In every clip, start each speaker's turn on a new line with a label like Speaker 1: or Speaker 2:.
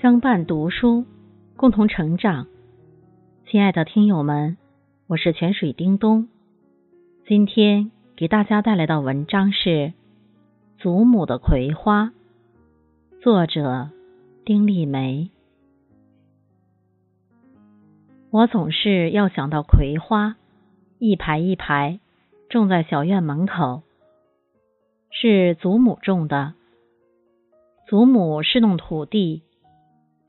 Speaker 1: 相伴读书，共同成长。亲爱的听友们，我是泉水叮咚。今天给大家带来的文章是《祖母的葵花》，作者丁丽梅。我总是要想到葵花，一排一排种在小院门口，是祖母种的。祖母是弄土地。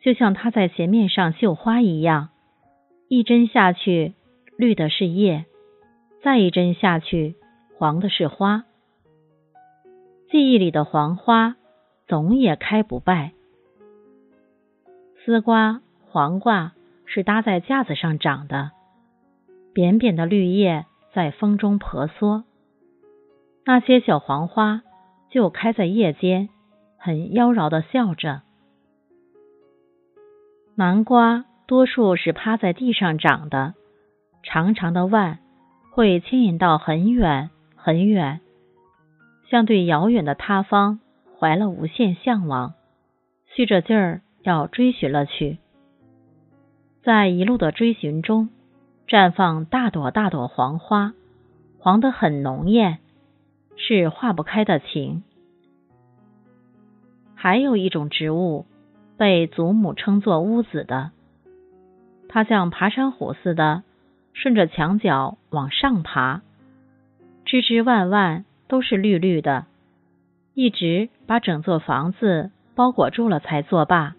Speaker 1: 就像它在鞋面上绣花一样，一针下去，绿的是叶；再一针下去，黄的是花。记忆里的黄花，总也开不败。丝瓜、黄瓜是搭在架子上长的，扁扁的绿叶在风中婆娑，那些小黄花就开在叶间，很妖娆的笑着。南瓜多数是趴在地上长的，长长的腕会牵引到很远很远，像对遥远的他方怀了无限向往，蓄着劲儿要追寻了去。在一路的追寻中，绽放大朵大朵黄花，黄得很浓艳，是化不开的情。还有一种植物。被祖母称作屋子的，它像爬山虎似的，顺着墙角往上爬，枝枝蔓蔓都是绿绿的，一直把整座房子包裹住了才作罢。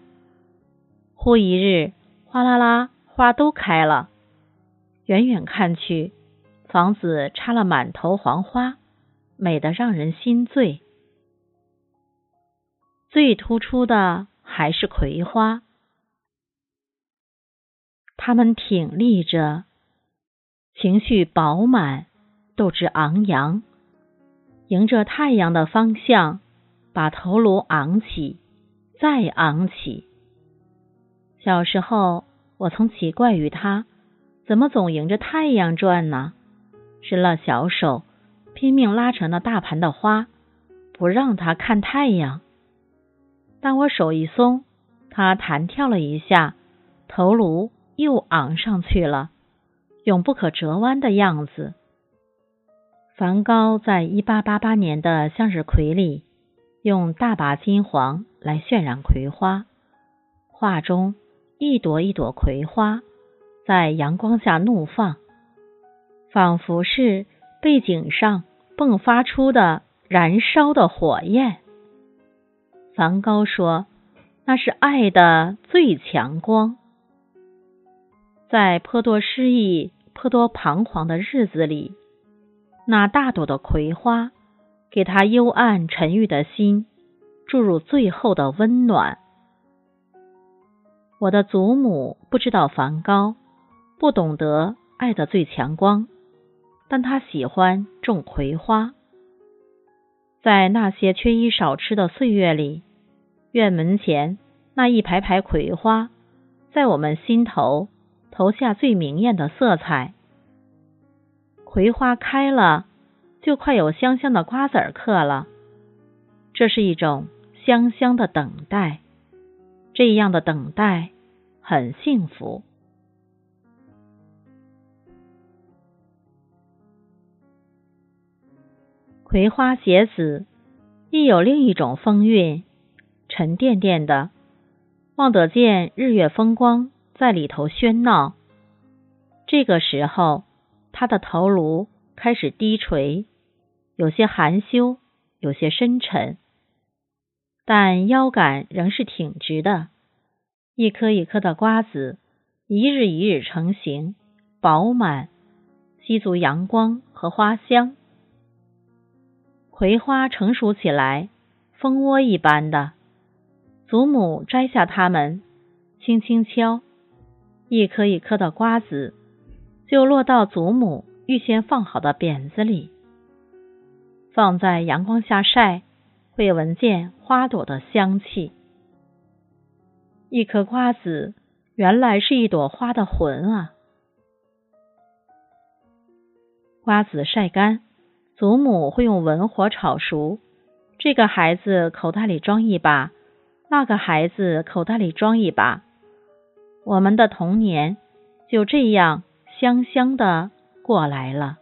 Speaker 1: 忽一日，哗啦啦，花都开了，远远看去，房子插了满头黄花，美得让人心醉。最突出的。还是葵花，它们挺立着，情绪饱满，斗志昂扬，迎着太阳的方向，把头颅昂起，再昂起。小时候，我曾奇怪于它，怎么总迎着太阳转呢？伸了小手，拼命拉成那大盘的花，不让它看太阳。但我手一松，它弹跳了一下，头颅又昂上去了，永不可折弯的样子。梵高在一八八八年的向日葵里，用大把金黄来渲染葵花，画中一朵一朵葵花在阳光下怒放，仿佛是背景上迸发出的燃烧的火焰。梵高说：“那是爱的最强光。”在颇多失意、颇多彷徨的日子里，那大朵的葵花给他幽暗沉郁的心注入最后的温暖。我的祖母不知道梵高，不懂得爱的最强光，但他喜欢种葵花。在那些缺衣少吃的岁月里，院门前那一排排葵花，在我们心头投下最明艳的色彩。葵花开了，就快有香香的瓜子儿嗑了。这是一种香香的等待，这样的等待很幸福。葵花结子亦有另一种风韵，沉甸甸的，望得见日月风光在里头喧闹。这个时候，他的头颅开始低垂，有些含羞，有些深沉，但腰杆仍是挺直的。一颗一颗的瓜子，一日一日成型，饱满，吸足阳光和花香。葵花成熟起来，蜂窝一般的。祖母摘下它们，轻轻敲，一颗一颗的瓜子就落到祖母预先放好的扁子里，放在阳光下晒，会闻见花朵的香气。一颗瓜子原来是一朵花的魂啊！瓜子晒干。祖母会用文火炒熟，这个孩子口袋里装一把，那个孩子口袋里装一把，我们的童年就这样香香的过来了。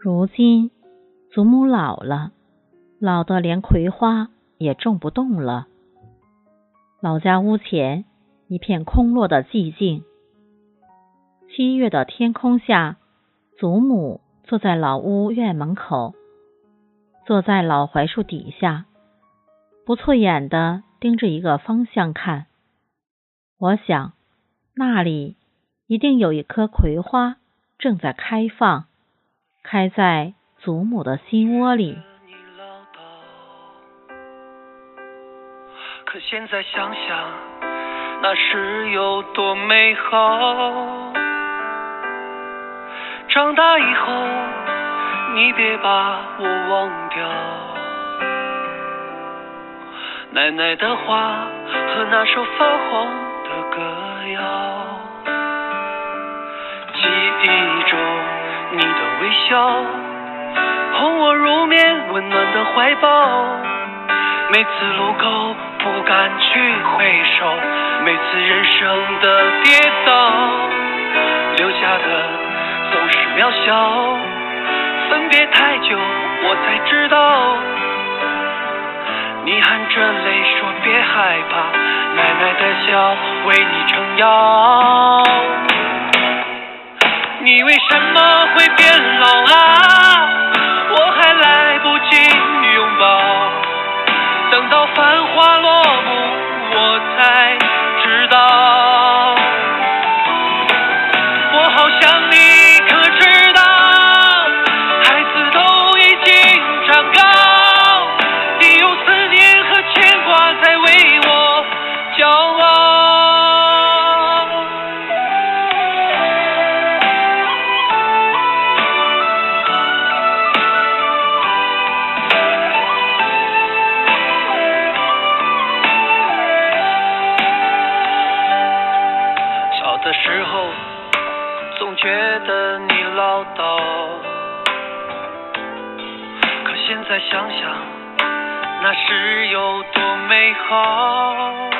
Speaker 1: 如今祖母老了，老的连葵花也种不动了。老家屋前一片空落的寂静。七月的天空下，祖母坐在老屋院门口，坐在老槐树底下，不错眼的盯着一个方向看。我想，那里一定有一棵葵花正在开放，开在祖母的心窝里。
Speaker 2: 可现在想想，那是有多美好。长大以后，你别把我忘掉。奶奶的话和那首泛黄的歌谣，记忆中你的微笑，哄我入眠温暖的怀抱。每次路口不敢去回首，每次人生的跌倒，留下的。总是渺小，分别太久，我才知道。含着泪说别害怕，奶奶的笑为你撑腰。你为什么会变老啊？我还来不及拥抱，等到繁华落幕，我才再想想，那时有多美好。